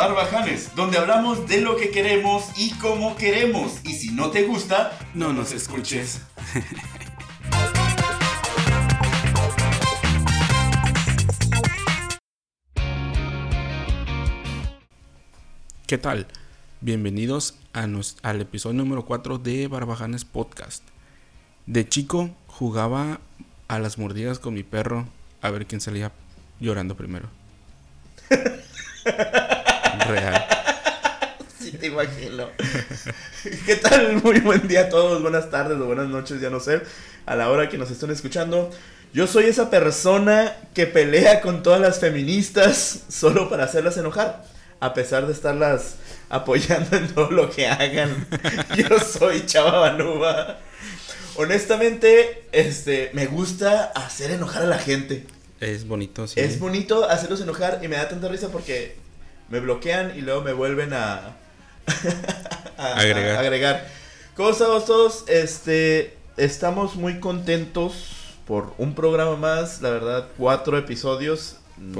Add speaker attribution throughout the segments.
Speaker 1: Barbajanes, donde hablamos de lo que queremos y cómo queremos. Y si no te gusta,
Speaker 2: no nos escuches. ¿Qué tal? Bienvenidos a al episodio número 4 de Barbajanes Podcast. De chico jugaba a las mordidas con mi perro a ver quién salía llorando primero.
Speaker 1: Real. Sí, te imagino. ¿Qué tal? Muy buen día a todos, buenas tardes o buenas noches, ya no sé, a la hora que nos estén escuchando. Yo soy esa persona que pelea con todas las feministas solo para hacerlas enojar, a pesar de estarlas apoyando en todo lo que hagan. Yo soy Chava Banuba. Honestamente, este, me gusta hacer enojar a la gente.
Speaker 2: Es bonito, sí.
Speaker 1: Es bonito hacerlos enojar y me da tanta risa porque me bloquean y luego me vuelven a,
Speaker 2: agregar.
Speaker 1: agregar. ¿Cómo estamos todos? Este, estamos muy contentos por un programa más, la verdad, cuatro episodios.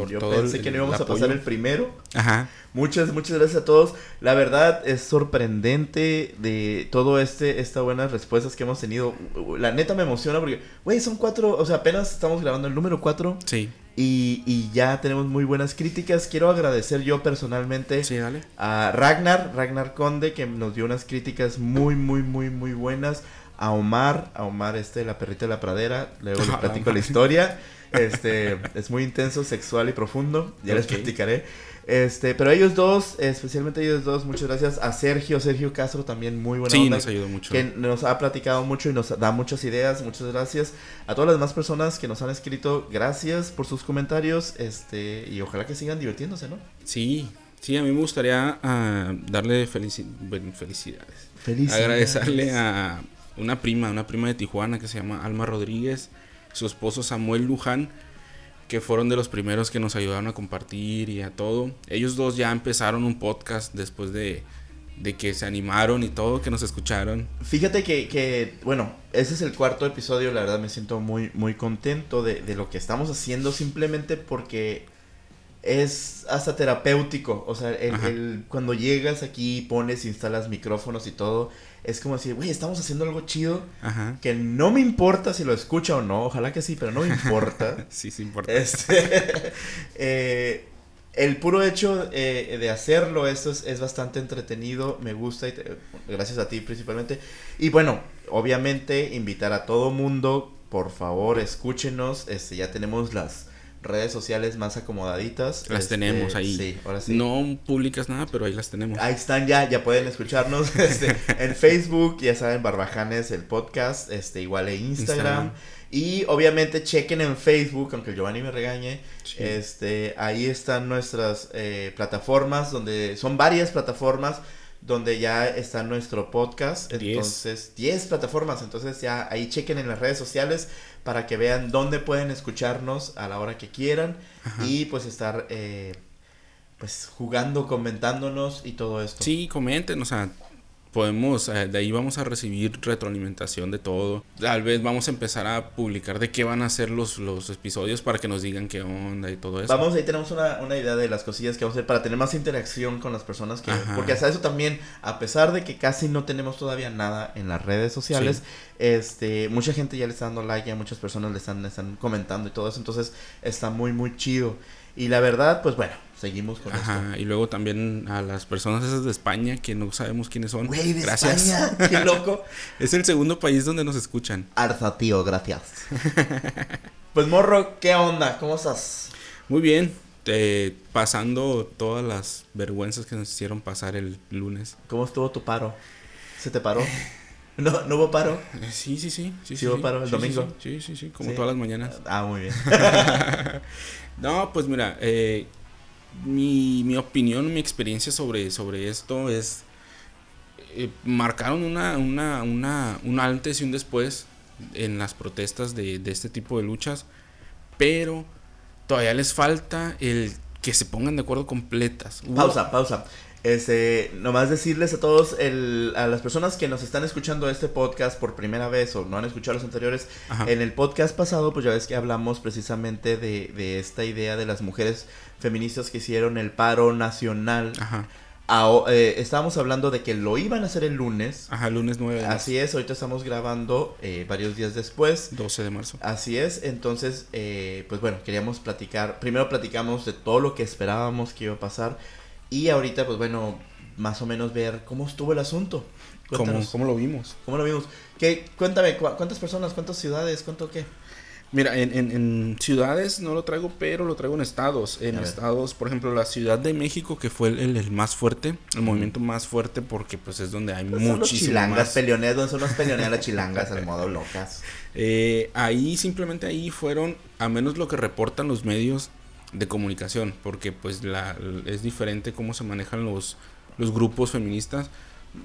Speaker 1: Yo pensé que no íbamos a pasar el primero.
Speaker 2: Ajá.
Speaker 1: Muchas, muchas gracias a todos. La verdad es sorprendente de todo este, estas buenas respuestas que hemos tenido. La neta me emociona porque, güey, son cuatro, o sea, apenas estamos grabando el número cuatro.
Speaker 2: Sí.
Speaker 1: Y, y, ya tenemos muy buenas críticas. Quiero agradecer yo personalmente
Speaker 2: sí,
Speaker 1: a Ragnar, Ragnar Conde, que nos dio unas críticas muy, muy, muy, muy buenas. A Omar, a Omar este, la perrita de la pradera. Luego le platico la historia. Este, es muy intenso, sexual y profundo. Ya les platicaré. Este, pero ellos dos, especialmente ellos dos, muchas gracias. A Sergio, Sergio Castro también muy buena
Speaker 2: sí, nos ayudó mucho.
Speaker 1: Que nos ha platicado mucho y nos da muchas ideas. Muchas gracias. A todas las demás personas que nos han escrito, gracias por sus comentarios. Este, y ojalá que sigan divirtiéndose, ¿no?
Speaker 2: Sí, sí, a mí me gustaría uh, darle felici felicidades.
Speaker 1: Felicidades.
Speaker 2: Agradecerle a una prima, una prima de Tijuana que se llama Alma Rodríguez, su esposo Samuel Luján que fueron de los primeros que nos ayudaron a compartir y a todo. Ellos dos ya empezaron un podcast después de, de que se animaron y todo, que nos escucharon.
Speaker 1: Fíjate que, que, bueno, ese es el cuarto episodio, la verdad me siento muy, muy contento de, de lo que estamos haciendo simplemente porque es hasta terapéutico. O sea, el, el, cuando llegas aquí, pones, instalas micrófonos y todo, es como decir, güey, estamos haciendo algo chido.
Speaker 2: Ajá.
Speaker 1: Que no me importa si lo escucha o no. Ojalá que sí, pero no me importa.
Speaker 2: sí, sí importa.
Speaker 1: Este, eh, el puro hecho eh, de hacerlo, esto es, es, bastante entretenido. Me gusta, y te, gracias a ti principalmente. Y bueno, obviamente, invitar a todo mundo. Por favor, escúchenos. Este, ya tenemos las redes sociales más acomodaditas.
Speaker 2: Las
Speaker 1: este,
Speaker 2: tenemos ahí.
Speaker 1: Sí, ahora sí.
Speaker 2: No publicas nada, pero ahí las tenemos.
Speaker 1: Ahí están ya, ya pueden escucharnos. Este, en Facebook, ya saben, Barbajanes, el podcast, este, igual en Instagram. Instagram. Y obviamente chequen en Facebook, aunque Giovanni me regañe. Sí. Este, ahí están nuestras eh, plataformas, donde son varias plataformas donde ya está nuestro podcast. Entonces, 10 plataformas. Entonces, ya ahí chequen en las redes sociales para que vean dónde pueden escucharnos a la hora que quieran
Speaker 2: Ajá.
Speaker 1: y pues estar eh, pues jugando, comentándonos y todo esto.
Speaker 2: Sí, comenten, o sea, podemos, eh, de ahí vamos a recibir retroalimentación de todo. Tal vez vamos a empezar a publicar de qué van a ser los, los episodios para que nos digan qué onda y todo eso.
Speaker 1: Vamos, ahí tenemos una, una idea de las cosillas que vamos a hacer para tener más interacción con las personas que...
Speaker 2: Ajá.
Speaker 1: Porque hasta eso también, a pesar de que casi no tenemos todavía nada en las redes sociales, sí. este mucha gente ya le está dando like, ya muchas personas le están, le están comentando y todo eso, entonces está muy, muy chido. Y la verdad, pues bueno, seguimos con
Speaker 2: Ajá,
Speaker 1: esto.
Speaker 2: y luego también a las personas esas de España que no sabemos quiénes son.
Speaker 1: Güey, de
Speaker 2: gracias.
Speaker 1: España, qué loco.
Speaker 2: es el segundo país donde nos escuchan.
Speaker 1: Arza, tío, gracias. pues morro, ¿qué onda? ¿Cómo estás?
Speaker 2: Muy bien. Eh, pasando todas las vergüenzas que nos hicieron pasar el lunes.
Speaker 1: ¿Cómo estuvo tu paro? ¿Se te paró? ¿No, ¿no hubo paro?
Speaker 2: Eh, sí, sí, sí.
Speaker 1: ¿Sí, sí hubo paro el
Speaker 2: sí,
Speaker 1: domingo?
Speaker 2: Sí, sí, sí, como todas las mañanas.
Speaker 1: Ah, muy bien.
Speaker 2: no, pues mira, eh, mi, mi, opinión, mi experiencia sobre, sobre esto es... Eh, marcaron una, una, una, un antes y un después en las protestas de, de este tipo de luchas, pero todavía les falta el que se pongan de acuerdo completas.
Speaker 1: Pausa, pausa. Este, nomás decirles a todos, el, a las personas que nos están escuchando este podcast por primera vez o no han escuchado los anteriores,
Speaker 2: Ajá.
Speaker 1: en el podcast pasado, pues ya ves que hablamos precisamente de, de esta idea de las mujeres feministas que hicieron el paro nacional.
Speaker 2: Ajá.
Speaker 1: Eh, estábamos hablando de que lo iban a hacer el lunes.
Speaker 2: Ajá, lunes 9 de marzo.
Speaker 1: Así es, ahorita estamos grabando eh, varios días después.
Speaker 2: 12 de marzo.
Speaker 1: Así es, entonces, eh, pues bueno, queríamos platicar, primero platicamos de todo lo que esperábamos que iba a pasar y ahorita, pues bueno, más o menos ver cómo estuvo el asunto.
Speaker 2: ¿Cómo,
Speaker 1: Cuéntanos,
Speaker 2: ¿Cómo lo vimos?
Speaker 1: ¿Cómo lo vimos? ¿Qué, cuéntame, cu- ¿cuántas personas, cuántas ciudades, cuánto qué?
Speaker 2: Mira, en, en, en ciudades no lo traigo, pero lo traigo en estados. En
Speaker 1: A ver.
Speaker 2: estados, por ejemplo, la Ciudad de México, que fue el, el- el más fuerte, el movimiento más fuerte, porque pues es donde hay
Speaker 1: Pues son los chilangas
Speaker 2: más.
Speaker 1: peleoneras, donde son las peleoneras las chilangas al modo locas.
Speaker 2: Eh, ahí simplemente ahí fueron, a menos lo que reportan los medios de comunicación, porque pues la, es diferente cómo se manejan los, los grupos feministas.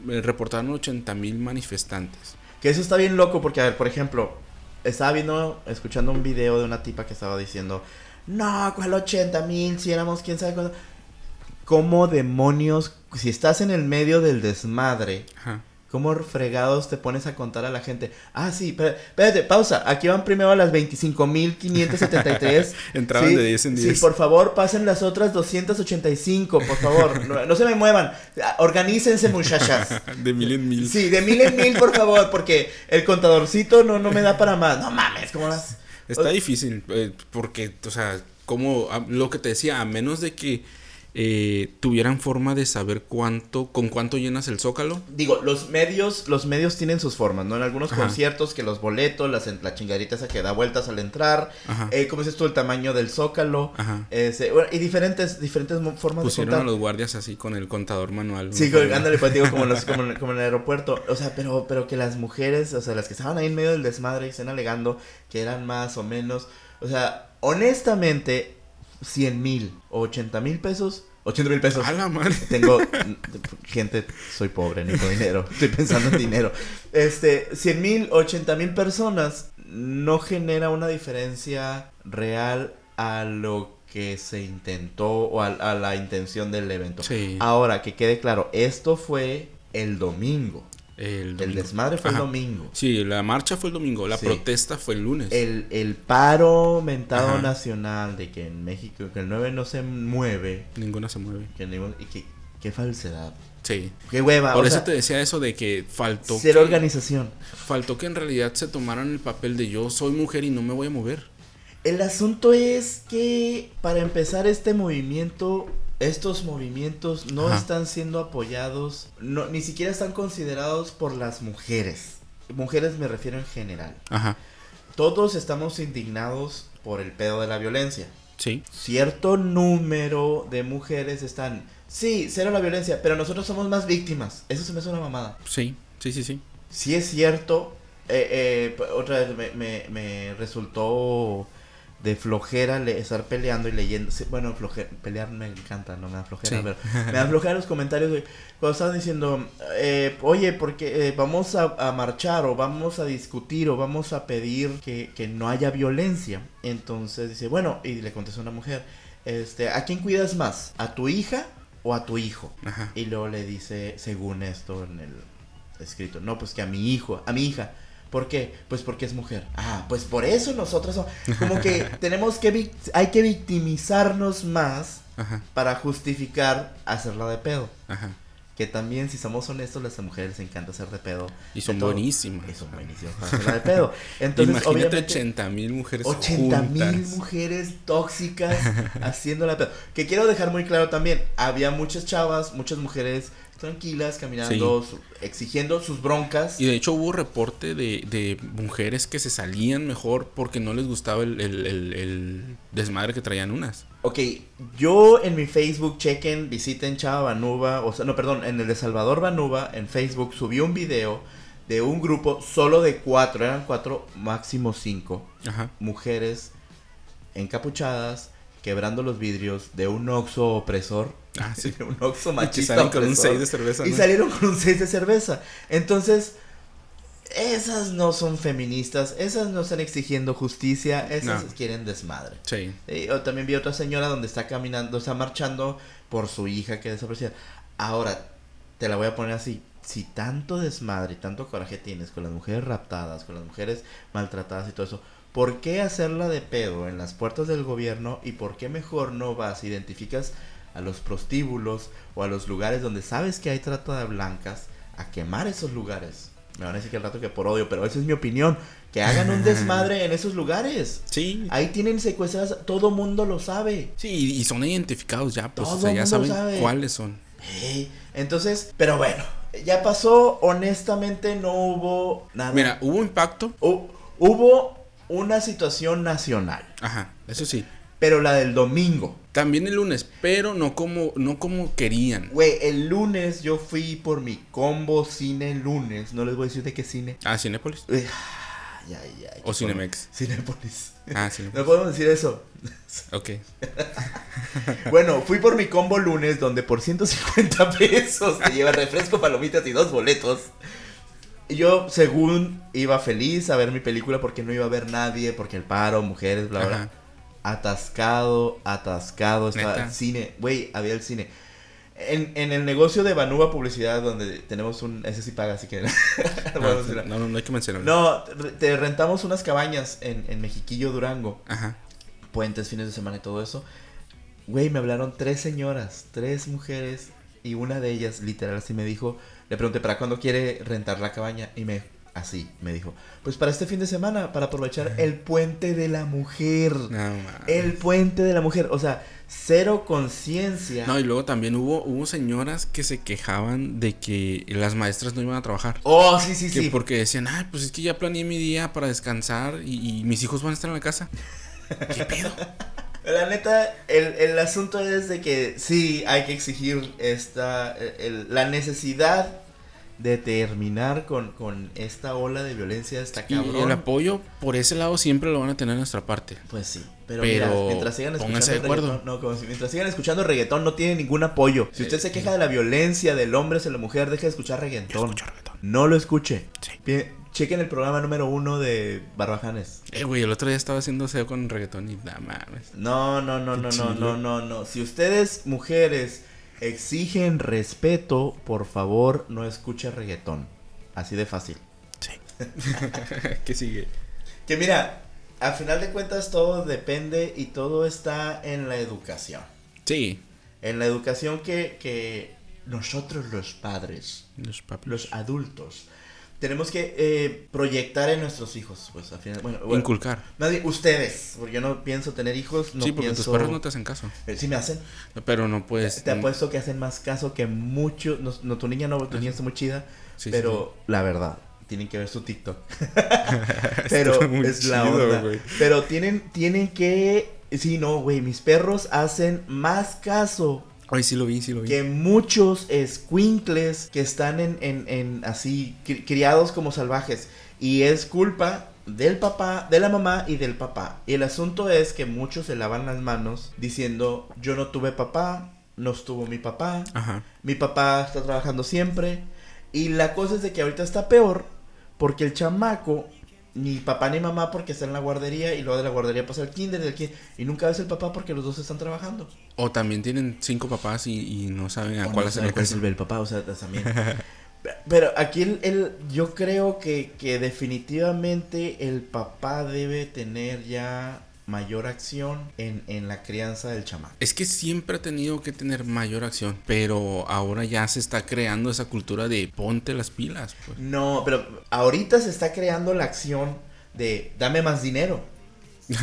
Speaker 2: eh, reportaron 80 mil manifestantes.
Speaker 1: Que eso está bien loco porque, a ver, por ejemplo, estaba viendo, escuchando un video de una tipa que estaba diciendo, no, ¿cuál 80 mil? Si éramos quién sabe cuándo. ¿Cómo demonios, si estás en el medio del desmadre,
Speaker 2: Ajá.
Speaker 1: Cómo fregados te pones a contar a la gente? Ah, sí, espérate, espérate, pausa. Aquí van primero a las 25.573.
Speaker 2: Entraban
Speaker 1: Sí,
Speaker 2: de 10 en 10.
Speaker 1: Sí, por favor, pasen las otras 285, por favor. No, no se me muevan. Ah, Organícense, muchachas.
Speaker 2: De mil en mil.
Speaker 1: Sí, de mil en mil, por favor, porque el contadorcito no, no me da para más. No mames, ¿cómo las...?
Speaker 2: Está difícil, eh, porque, o sea, como a- lo que te decía, a menos de que eh, tuvieran forma de saber cuánto, con cuánto llenas el zócalo.
Speaker 1: Digo, los medios, los medios tienen sus formas, ¿no? En algunos
Speaker 2: Ajá.
Speaker 1: conciertos que los boletos, las, la chingadita esa que da vueltas al entrar, eh, ¿cómo dices tú? El tamaño del zócalo,
Speaker 2: Ajá.
Speaker 1: ese, bueno, y diferentes, diferentes formas
Speaker 2: Pusieron
Speaker 1: de
Speaker 2: a
Speaker 1: contar.
Speaker 2: los guardias así con el contador manual.
Speaker 1: Sí, con- ándale, pues digo, como, en los- como en el aeropuerto. O sea, pero, pero que las mujeres, o sea, las que estaban ahí en medio del desmadre y estén alegando que eran más o menos. O sea, honestamente, 100 mil o 80 mil pesos. 80 mil pesos.
Speaker 2: A la madre.
Speaker 1: Tengo gente, soy pobre, necesito dinero. Estoy pensando en dinero. Este, 100 mil, 80 mil personas no genera una diferencia real a lo que se intentó o a, a la intención del evento.
Speaker 2: Sí.
Speaker 1: Ahora, que quede claro, esto fue el domingo.
Speaker 2: El,
Speaker 1: desmadre fue
Speaker 2: Ajá.
Speaker 1: el domingo.
Speaker 2: Sí, la marcha fue el domingo, la
Speaker 1: Sí.
Speaker 2: protesta fue el lunes.
Speaker 1: El, el paro mentado
Speaker 2: Ajá.
Speaker 1: nacional de que en México, que el 9 no se mueve,
Speaker 2: Ninguna se mueve.
Speaker 1: que ningún- y que, qué falsedad.
Speaker 2: Sí.
Speaker 1: Qué hueva.
Speaker 2: Por
Speaker 1: o
Speaker 2: eso
Speaker 1: sea,
Speaker 2: te decía eso de que faltó
Speaker 1: ser
Speaker 2: que,
Speaker 1: organización.
Speaker 2: faltó que en realidad se tomaran el papel de yo soy mujer y no me voy a mover.
Speaker 1: El asunto es que para empezar este movimiento, estos movimientos no
Speaker 2: Ajá.
Speaker 1: están siendo apoyados, no, ni siquiera están considerados por las mujeres. Mujeres me refiero en general.
Speaker 2: Ajá.
Speaker 1: Todos estamos indignados por el pedo de la violencia.
Speaker 2: Sí.
Speaker 1: Cierto número de mujeres están, sí, cero la violencia, pero nosotros somos más víctimas. Eso se me hace una mamada.
Speaker 2: Sí. Sí, sí, sí.
Speaker 1: Sí es cierto. eh, eh, otra vez me, me, me resultó de flojera le- estar peleando y leyendo. sí, bueno, floje- pelear me encanta, no me da flojera,
Speaker 2: Sí.
Speaker 1: pero me da flojera los comentarios de cuando estaban diciendo, eh, oye, porque eh, vamos a, a marchar o vamos a discutir o vamos a pedir que, que no haya violencia. Entonces dice, bueno, y le contestó una mujer, este, ¿a quién cuidas más? ¿A tu hija o a tu hijo?
Speaker 2: Ajá.
Speaker 1: Y luego le dice, según esto en el escrito, no, pues que a mi hijo, a mi hija. ¿Por qué? Pues porque es mujer. Ah, pues por eso nosotros somos- como que tenemos que hay que victimizarnos más
Speaker 2: Ajá.
Speaker 1: para justificar hacerla de pedo.
Speaker 2: Ajá.
Speaker 1: Que también, si somos honestos, las mujeres les encanta hacer de pedo.
Speaker 2: Y son
Speaker 1: de
Speaker 2: buenísimas.
Speaker 1: Y son buenísimas para hacerla de pedo. Entonces,
Speaker 2: Imagínate
Speaker 1: obviamente,
Speaker 2: 80 mil mujeres
Speaker 1: 80 mil mujeres tóxicas haciendo la pedo. Que quiero dejar muy claro también, había muchas chavas, muchas mujeres tranquilas, caminando, su- exigiendo sus broncas.
Speaker 2: Y de hecho hubo reporte de, de mujeres que se salían mejor porque no les gustaba el, el- el- el desmadre que traían unas.
Speaker 1: Ok, yo en mi Facebook, chequen, visiten Chava Banuba, o sea, no, perdón, en el de Salvador Banuba, en Facebook, subí un video de un grupo solo de cuatro, eran cuatro, máximo cinco,
Speaker 2: Ajá.
Speaker 1: mujeres encapuchadas, quebrando los vidrios de un oxo opresor.
Speaker 2: Ah, sí.
Speaker 1: un oxo
Speaker 2: Y salen con un
Speaker 1: opresor.
Speaker 2: 6 de cerveza.
Speaker 1: Y
Speaker 2: ¿no?
Speaker 1: salieron con un 6 de cerveza. Entonces, esas no son feministas, esas no están exigiendo justicia, esas
Speaker 2: No.
Speaker 1: quieren desmadre.
Speaker 2: Sí.
Speaker 1: Y, o también vi otra señora donde está caminando, está marchando por su hija que desapareció. Ahora, te la voy a poner así. Si tanto desmadre y tanto coraje tienes con las mujeres raptadas, con las mujeres maltratadas y todo eso, ¿por qué hacerla de pedo en las puertas del gobierno y por qué mejor no vas, identificas a los prostíbulos o a los lugares donde sabes que hay trata de blancas a quemar esos lugares? Me van a decir que el rato que por odio, pero esa es mi opinión. Que hagan un desmadre en esos lugares.
Speaker 2: Sí.
Speaker 1: Ahí tienen secuestradas, todo mundo lo sabe.
Speaker 2: Sí, y son identificados ya, pues,
Speaker 1: Todo
Speaker 2: o sea, ya saben
Speaker 1: sabe.
Speaker 2: cuáles son.
Speaker 1: Ey, Entonces, pero bueno, ya pasó, honestamente no hubo nada.
Speaker 2: Mira, hubo impacto.
Speaker 1: Hu- hubo una situación nacional,
Speaker 2: Ajá, eso sí.
Speaker 1: Pero la del domingo.
Speaker 2: También el lunes, pero no como, no como querían.
Speaker 1: Güey, el lunes yo fui por mi combo cine lunes, no les voy a decir de qué cine.
Speaker 2: Ah, Cinépolis.
Speaker 1: Ay, ay, ay,
Speaker 2: O Cinemex.
Speaker 1: Cinépolis.
Speaker 2: Ah, Cinépolis.
Speaker 1: No podemos decir eso.
Speaker 2: Ok.
Speaker 1: Bueno, fui por mi combo lunes donde por 150 pesos te lleva refresco, palomitas y dos boletos. Yo, según, iba feliz a ver mi película porque no iba a ver nadie, porque el paro, mujeres, bla, bla. Atascado, atascado, estaba el cine. Güey, había el cine. En, en el negocio de Banuba Publicidad, donde tenemos un... Ese sí paga, así que... no
Speaker 2: Ah, no, no, no hay que mencionarlo.
Speaker 1: No, te te rentamos unas cabañas en, en Mexiquillo, Durango
Speaker 2: Ajá.
Speaker 1: puentes, fines de semana y todo eso. Güey, me hablaron tres señoras, tres mujeres, y una de ellas, literal, así me dijo, le pregunté, ¿para cuándo quiere rentar la cabaña? Y me, así, me dijo, pues para este fin de semana, para aprovechar el puente de la mujer.
Speaker 2: No.
Speaker 1: El puente de la mujer, o sea, cero conciencia.
Speaker 2: No, y luego también hubo, hubo señoras que se quejaban de que las maestras no iban a trabajar.
Speaker 1: Oh, sí, sí,
Speaker 2: Que
Speaker 1: sí.
Speaker 2: porque decían, ay, pues es que ya planeé mi día para descansar y, y mis hijos van a estar en la casa. ¿Qué pedo?
Speaker 1: La neta, el, el asunto es de que sí hay que exigir esta, el- la necesidad de terminar con, con esta ola de violencia, esta
Speaker 2: Y
Speaker 1: cabrón.
Speaker 2: el apoyo por ese lado siempre lo van a tener en nuestra parte.
Speaker 1: Pues sí, pero,
Speaker 2: Pero
Speaker 1: mira, mientras sigan escuchando
Speaker 2: de acuerdo.
Speaker 1: no, como si mientras sigan escuchando reggaetón no tiene ningún apoyo. Si usted
Speaker 2: Eh,
Speaker 1: se queja de la violencia del hombre hacia la mujer, deje de escuchar reggaetón.
Speaker 2: Reggaetón.
Speaker 1: No lo escuche.
Speaker 2: Sí.
Speaker 1: Pi- Chequen el programa número uno de Barbajanes.
Speaker 2: Eh, güey, el otro día estaba haciendo SEO con reggaetón y nada mames.
Speaker 1: No, no, no, no, no, no, no, no. Si ustedes, mujeres, exigen respeto, por favor, no escuche reggaetón. Así de fácil.
Speaker 2: Sí. ¿Qué sigue?
Speaker 1: Que mira, al final de cuentas todo depende y todo está en la educación.
Speaker 2: Sí.
Speaker 1: En la educación que, que nosotros los padres,
Speaker 2: los
Speaker 1: adultos, tenemos que eh, proyectar en nuestros hijos. Pues al final, bueno, bueno,
Speaker 2: Inculcar.
Speaker 1: bien, ustedes, porque yo no pienso tener hijos, no
Speaker 2: sí, porque
Speaker 1: pienso...
Speaker 2: tus perros no te hacen caso.
Speaker 1: Eh, sí me hacen.
Speaker 2: Pero no puedes.
Speaker 1: Te apuesto que hacen más caso que mucho. No, no, tu niña no, tu niña está muy chida.
Speaker 2: Sí, sí,
Speaker 1: pero la verdad, tienen que ver su TikTok. pero es la onda. Pero tienen, tienen que. Sí, no, güey. Mis perros hacen más caso
Speaker 2: Ay, sí lo vi, sí lo vi.
Speaker 1: que muchos squinkles que están en, en, en así cri- criados como salvajes. Y es culpa del papá, de la mamá y del papá. Y el asunto es que muchos se lavan las manos diciendo, yo no tuve papá, no estuvo mi papá,
Speaker 2: Ajá.
Speaker 1: mi papá está trabajando siempre. Y la cosa es de que ahorita está peor porque el chamaco, ni papá ni mamá porque está en la guardería y luego de la guardería pasa al kinder, del kinder, y nunca ves el papá porque los dos están trabajando.
Speaker 2: O también tienen cinco papás y, y no saben a
Speaker 1: O
Speaker 2: cuál
Speaker 1: no
Speaker 2: hacer el
Speaker 1: cuál es el, el papá, o sea, también. Pero aquí el, el- yo creo que, que definitivamente el papá debe tener ya mayor acción en, en la crianza del chamaco.
Speaker 2: Es que siempre ha tenido que tener mayor acción, pero ahora ya se está creando esa cultura de ponte las pilas, pues.
Speaker 1: No, pero ahorita se está creando la acción de dame más dinero.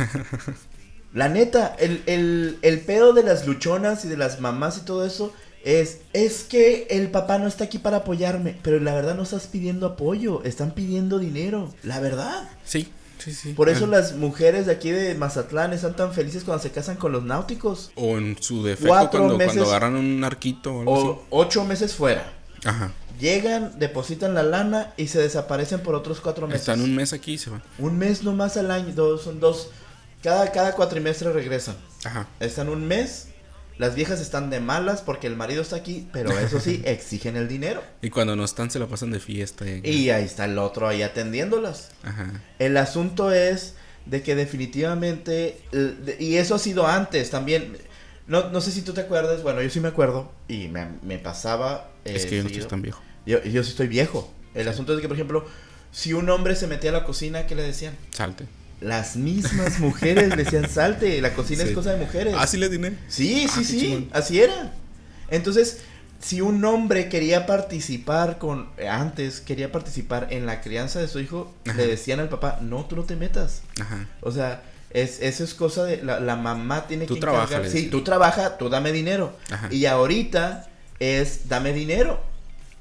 Speaker 1: La neta, el, el, el pedo de las luchonas y de las mamás y todo eso es, es que el papá no está aquí para apoyarme, pero la verdad no estás pidiendo apoyo, están pidiendo dinero, la verdad.
Speaker 2: Sí, sí, sí.
Speaker 1: Por eso
Speaker 2: Ah,
Speaker 1: las mujeres de aquí de Mazatlán están tan felices cuando se casan con los náuticos.
Speaker 2: O en su defecto
Speaker 1: Cuatro
Speaker 2: cuando,
Speaker 1: meses-
Speaker 2: cuando agarran un arquito o algo
Speaker 1: O ocho meses fuera.
Speaker 2: Ajá.
Speaker 1: Llegan, depositan la lana y se desaparecen por otros cuatro meses.
Speaker 2: Están un mes aquí y se van.
Speaker 1: Un mes nomás al año, dos, son dos. Cada, cada cuatrimestre regresan.
Speaker 2: Ajá.
Speaker 1: Están un mes. Las viejas están de malas porque el marido está aquí, pero eso sí, exigen el dinero.
Speaker 2: Y cuando no están se la pasan de fiesta. Y,
Speaker 1: Y ahí está el otro ahí atendiéndolas.
Speaker 2: Ajá.
Speaker 1: El asunto es de que definitivamente, y eso ha sido antes también, No, no sé si tú te acuerdas, bueno, yo sí me acuerdo y me, me pasaba. eh,
Speaker 2: es que yo no estoy tan viejo.
Speaker 1: Yo, yo sí estoy viejo. El asunto es que, por ejemplo, si un hombre se metía a la cocina, ¿qué le decían?
Speaker 2: Salte.
Speaker 1: Las mismas mujeres le decían salte, la cocina
Speaker 2: Sí.
Speaker 1: es cosa de mujeres.
Speaker 2: Ah, sí le diné.
Speaker 1: Sí,
Speaker 2: Ah,
Speaker 1: sí, sí,
Speaker 2: chingón.
Speaker 1: así era. Entonces, si un hombre quería participar con, eh, antes quería participar en la crianza de su hijo,
Speaker 2: Ajá.
Speaker 1: le decían al papá, no, tú no te metas.
Speaker 2: Ajá.
Speaker 1: O sea, es, eso es cosa de, la, la mamá tiene
Speaker 2: Tú
Speaker 1: que
Speaker 2: trabaja,
Speaker 1: encargar-
Speaker 2: le
Speaker 1: Sí, tú trabaja, tú dame dinero.
Speaker 2: Ajá.
Speaker 1: Y ahorita es, dame dinero.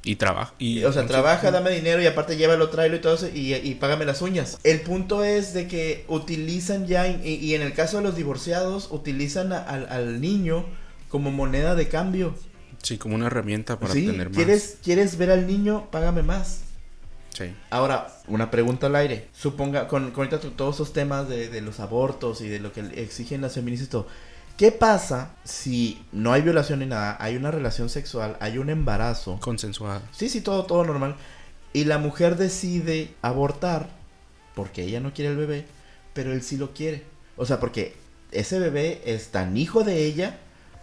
Speaker 2: Y trabaja. Y,
Speaker 1: O sea, trabaja, dame dinero y aparte llévalo, tráelo y todo eso y, y págame las uñas. El punto es de que utilizan ya, y, y en el caso de los divorciados, utilizan a- al, al niño como moneda de cambio.
Speaker 2: Sí, como una herramienta para
Speaker 1: ¿Sí?
Speaker 2: obtener más.
Speaker 1: ¿Quieres, ¿Quieres ver al niño? Págame más.
Speaker 2: Sí.
Speaker 1: Ahora, una pregunta al aire. Suponga, con, con ahorita todos esos temas de, de los abortos y de lo que exigen las feministas y todo. ¿Qué pasa si no hay violación ni nada? Hay una relación sexual, hay un embarazo.
Speaker 2: Consensuada.
Speaker 1: Sí, sí, todo, todo normal. Y la mujer decide abortar porque ella no quiere el bebé, pero él sí lo quiere. O sea, porque ese bebé es tan hijo de ella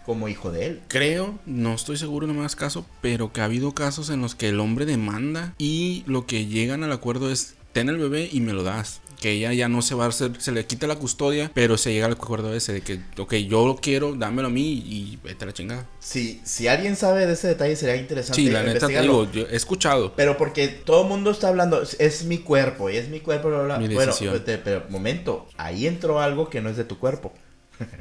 Speaker 1: como hijo de él.
Speaker 2: Creo, no estoy seguro, no me hagas caso, pero que ha habido casos en los que el hombre demanda y lo que llegan al acuerdo es ten el bebé y me lo das. Que ella ya no se va a hacer, se le quita la custodia, pero se llega al acuerdo ese de que, ok, yo lo quiero, dámelo a mí y vete a la chingada.
Speaker 1: Si, si alguien sabe de ese detalle, sería interesante.
Speaker 2: Sí, la neta te digo, yo he escuchado.
Speaker 1: Pero porque todo el mundo está hablando, es, mi cuerpo y es mi cuerpo, bla, bla, bla.
Speaker 2: Mi
Speaker 1: Bueno, pero momento, ahí entró algo que no es de tu cuerpo.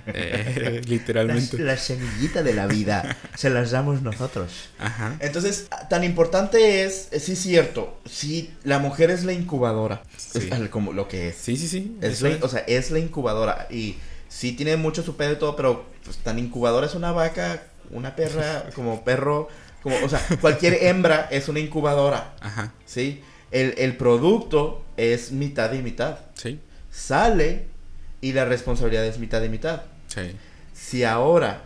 Speaker 2: Eh,
Speaker 1: La,
Speaker 2: literalmente.
Speaker 1: la semillita de la vida se las damos nosotros.
Speaker 2: Ajá.
Speaker 1: Entonces, tan importante es, eh, sí es cierto, sí, la mujer es la incubadora,
Speaker 2: Sí.
Speaker 1: es como lo que es.
Speaker 2: Sí, sí, sí.
Speaker 1: La-
Speaker 2: es.
Speaker 1: o sea, es la incubadora y sí tiene mucho su pedo y todo, pero pues, tan incubadora es una vaca, una perra, como perro, como, o sea, cualquier hembra es una incubadora,
Speaker 2: Ajá.
Speaker 1: ¿sí? El, el producto es mitad y mitad.
Speaker 2: Sí.
Speaker 1: Sale y la responsabilidad es mitad y mitad.
Speaker 2: Sí.
Speaker 1: Si ahora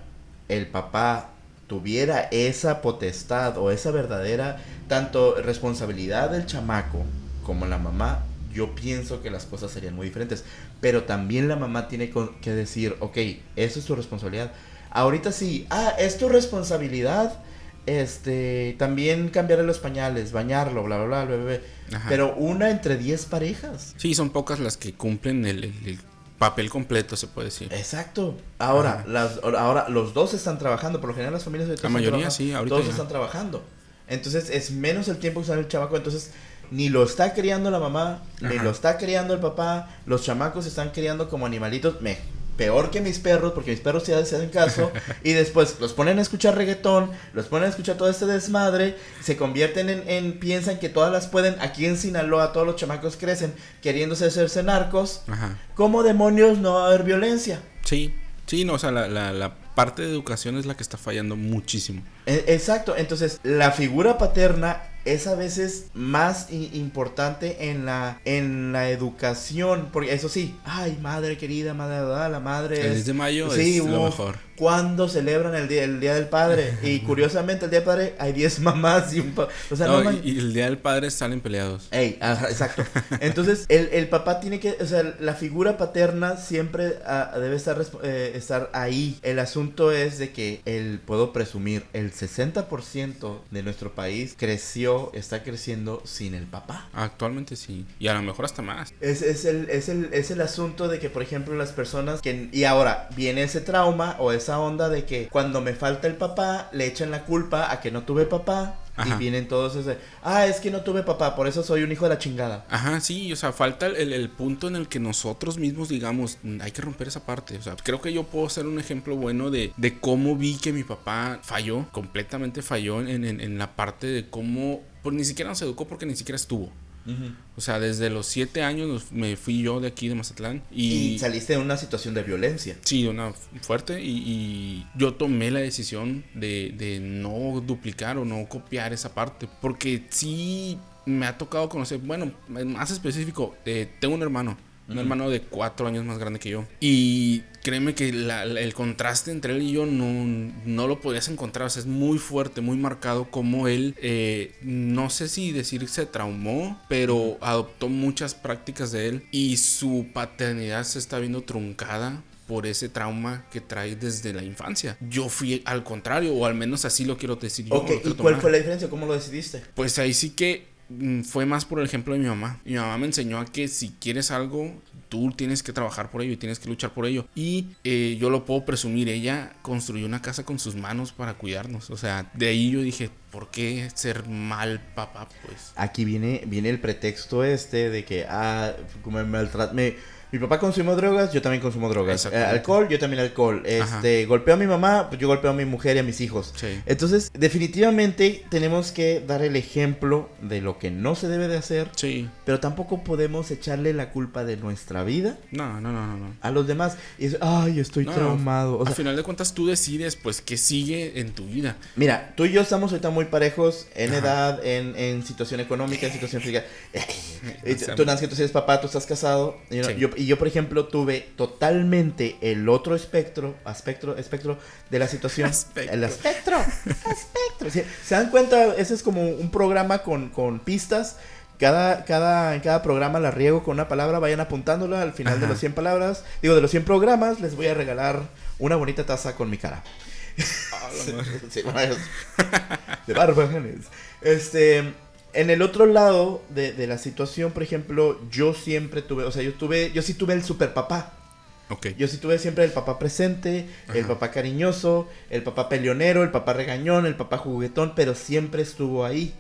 Speaker 1: el papá tuviera esa potestad o esa verdadera tanto responsabilidad del chamaco como la mamá, yo pienso que las cosas serían muy diferentes. Pero también la mamá tiene que decir, ok, eso es tu responsabilidad. Ahorita sí, ah, es tu responsabilidad, este, también cambiarle los pañales, bañarlo, bla, bla, bla, bebé.
Speaker 2: Ajá.
Speaker 1: Pero una entre 10 parejas.
Speaker 2: Sí, son pocas las que cumplen el, el- el papel completo, se puede decir.
Speaker 1: Exacto. Ahora,
Speaker 2: Ajá.
Speaker 1: las, ahora los dos están trabajando. Por lo general las familias
Speaker 2: La mayoría sí, ahorita
Speaker 1: Todos
Speaker 2: ya.
Speaker 1: están trabajando. Entonces es menos el tiempo que sale el chamaco. Entonces ni lo está criando la mamá, ni lo está criando el papá. Los chamacos se están criando como animalitos. Me, peor que mis perros, porque mis perros se hacen caso. y después los ponen a escuchar reggaetón, los ponen a escuchar todo este desmadre. Se convierten en, en piensan que todas las pueden. Aquí en Sinaloa todos los chamacos crecen queriéndose hacerse narcos.
Speaker 2: Ajá.
Speaker 1: ¿Cómo demonios no va a haber violencia?
Speaker 2: Sí, sí, no, o sea, la, la, la parte de educación es la que está fallando muchísimo.
Speaker 1: E- Exacto, entonces la figura paterna es a veces más importante en la en la educación, porque eso sí, ay, madre querida, madre, la madre
Speaker 2: El
Speaker 1: es
Speaker 2: 10 de mayo
Speaker 1: sí,
Speaker 2: es lo mejor.
Speaker 1: ¿Cuándo celebran el día, el día del padre? Y curiosamente el día del padre hay 10 mamás y un pa- o sea, no,
Speaker 2: No,
Speaker 1: man-
Speaker 2: y, y el día del padre salen peleados.
Speaker 1: Ey, ajá, exacto. Entonces, el, el papá tiene que, o sea, la figura paterna siempre ah, debe estar, eh, estar ahí. El asunto es de que el, puedo presumir, el 60% de nuestro país creció, está creciendo sin el papá.
Speaker 2: Actualmente sí. Y a lo mejor hasta más.
Speaker 1: Es, es, el, es, el, es el asunto de que, por ejemplo, las personas que... Y ahora viene ese trauma o esa onda de que cuando me falta el papá, le echan la culpa a que no tuve papá.
Speaker 2: Ajá.
Speaker 1: Y vienen todos ese... Ah, es que no tuve papá, por eso soy un hijo de la chingada.
Speaker 2: Ajá, sí, o sea, falta el, el- el punto en el que nosotros mismos digamos, "Mm, hay que romper esa parte. O sea, creo que yo puedo ser un ejemplo bueno de, de cómo vi que mi papá falló, completamente falló en, en- en la parte de cómo, pues ni siquiera nos educó porque ni siquiera estuvo. O sea, desde los siete años me fui yo de aquí de Mazatlán
Speaker 1: Y,
Speaker 2: y,
Speaker 1: saliste de una situación de violencia.
Speaker 2: Sí, una fuerte y, y yo tomé la decisión de, de no duplicar o no copiar esa parte porque sí me ha tocado conocer, bueno, más específico, eh, tengo un hermano, un hermano de cuatro años más grande que yo y créeme que la- la- el contraste entre él y yo no, no lo podías encontrar, o sea, es muy fuerte, muy marcado como él, eh, no sé si decir se traumó, pero adoptó muchas prácticas de él y su paternidad se está viendo truncada por ese trauma que trae desde la infancia. Yo fui al contrario, o al menos así lo quiero decir yo.
Speaker 1: Ok,
Speaker 2: lo
Speaker 1: ¿y cuál
Speaker 2: tomar.
Speaker 1: fue la diferencia? ¿Cómo lo decidiste?
Speaker 2: Pues ahí sí que fue más por el ejemplo de mi mamá. Mi mamá me enseñó a que si quieres algo, tú tienes que trabajar por ello y tienes que luchar por ello. Y eh, yo lo puedo presumir, ella construyó una casa con sus manos para cuidarnos. O sea, de ahí yo dije, ¿por qué ser mal papá? Pues.
Speaker 1: Aquí viene, viene el pretexto este de que, ah, me maltrat- mi papá consumió drogas, yo también consumo drogas. Eh, alcohol, yo también alcohol. Este, golpeo a mi mamá, pues yo golpeo a mi mujer y a mis hijos.
Speaker 2: Sí.
Speaker 1: Entonces, definitivamente tenemos que dar el ejemplo de lo que no se debe de hacer,
Speaker 2: Sí.
Speaker 1: pero tampoco podemos echarle la culpa de nuestra vida
Speaker 2: No, no, no, no. no.
Speaker 1: a los demás. Y es, ay, estoy
Speaker 2: No,
Speaker 1: traumado. O
Speaker 2: a
Speaker 1: sea,
Speaker 2: final de cuentas tú decides pues qué sigue en tu vida.
Speaker 1: Mira, tú y yo estamos ahorita muy parejos en
Speaker 2: Ajá.
Speaker 1: edad, en, en situación económica, en situación física. Tú, Nancy, tú eres papá, tú estás casado. Y yo,
Speaker 2: Sí.
Speaker 1: yo- y yo, por ejemplo, tuve totalmente el otro espectro, aspecto, espectro de la situación.
Speaker 2: Aspecto.
Speaker 1: El espectro, espectro. Sí, ¿Se dan cuenta? Ese es como un programa con, con pistas. Cada, cada, en cada programa la riego con una palabra, vayan apuntándola al final de los 100 palabras. Digo, de los 100 programas, les voy a regalar una bonita taza con mi cara. Sí, bueno, de Barbajanes. Este, en el otro lado de, de la situación, por ejemplo, yo siempre tuve, o sea, yo tuve, yo sí tuve el super papá.
Speaker 2: Ok.
Speaker 1: Yo sí tuve siempre el papá presente, el papá cariñoso, el papá peleonero, el papá regañón, el papá juguetón, pero siempre estuvo ahí.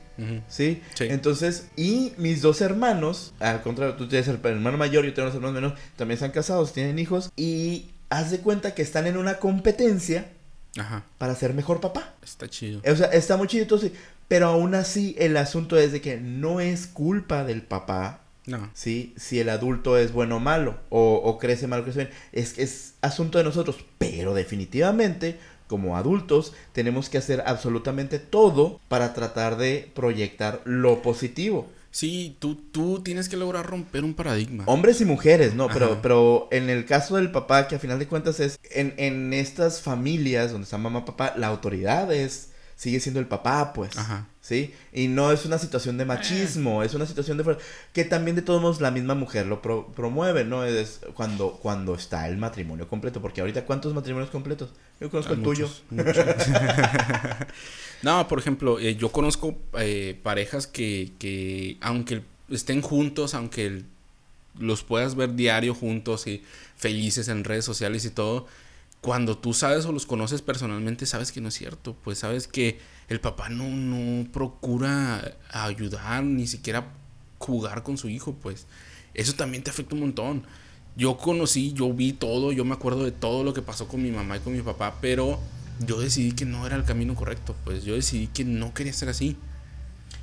Speaker 1: ¿Sí?
Speaker 2: Sí.
Speaker 1: Entonces, y mis dos hermanos, al contrario, tú tienes el hermano mayor, yo tengo los hermanos menores, también están casados, tienen hijos, y haz de cuenta que están en una competencia
Speaker 2: Ajá.
Speaker 1: para ser mejor papá.
Speaker 2: Está chido.
Speaker 1: O sea, está muy chido, entonces, pero aún así el asunto es de que no es culpa del papá,
Speaker 2: No.
Speaker 1: ¿sí? Si el adulto es bueno o malo, o, o crece mal o crece bien, es, es asunto de nosotros, pero definitivamente, como adultos, tenemos que hacer absolutamente todo para tratar de proyectar lo positivo.
Speaker 2: Sí, tú, tú tienes que lograr romper un paradigma.
Speaker 1: Hombres y mujeres, ¿no? Pero, pero en el caso del papá, que a final de cuentas es, en, en estas familias donde está mamá, papá, la autoridad es, sigue siendo el papá, pues.
Speaker 2: Ajá.
Speaker 1: ¿Sí? Y no es una situación de machismo, es una situación de... fuerza, Que también de todos modos la misma mujer lo pro- promueve, ¿no? Es cuando, cuando está el matrimonio completo. Porque ahorita, ¿cuántos matrimonios completos? Yo conozco
Speaker 2: Ah,
Speaker 1: el tuyo.
Speaker 2: muchos, muchos. no, por ejemplo, eh, yo conozco eh, parejas que, que aunque estén juntos, aunque el- los puedas ver diario juntos y felices en redes sociales y todo, cuando tú sabes o los conoces personalmente, sabes que no es cierto. Pues sabes que el papá no, no procura ayudar, ni siquiera jugar con su hijo, pues. Eso también te afecta un montón. Yo conocí, yo vi todo, yo me acuerdo de todo lo que pasó con mi mamá y con mi papá, pero yo decidí que no era el camino correcto, pues yo decidí que no quería ser así.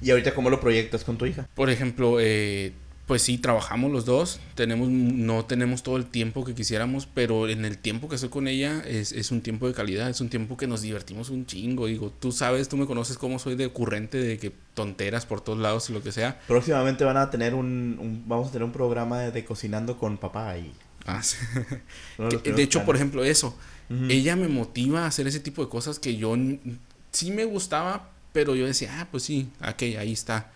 Speaker 1: Y ahorita, ¿cómo lo proyectas con tu hija?
Speaker 2: Por ejemplo, eh, pues sí, trabajamos los dos, tenemos, no tenemos todo el tiempo que quisiéramos, pero en el tiempo que estoy con ella es, es un tiempo de calidad, es un tiempo que nos divertimos un chingo. Digo, tú sabes, tú me conoces cómo soy de ocurrente, de que tonteras por todos lados y lo que sea.
Speaker 1: Próximamente van a tener un, un- vamos a tener un programa de, de cocinando con papá
Speaker 2: Ah, sí.
Speaker 1: uno de
Speaker 2: hecho, por ejemplo, eso. Ella me motiva a hacer ese tipo de cosas que yo sí me gustaba, pero yo decía, ah, pues sí, ok, ahí está.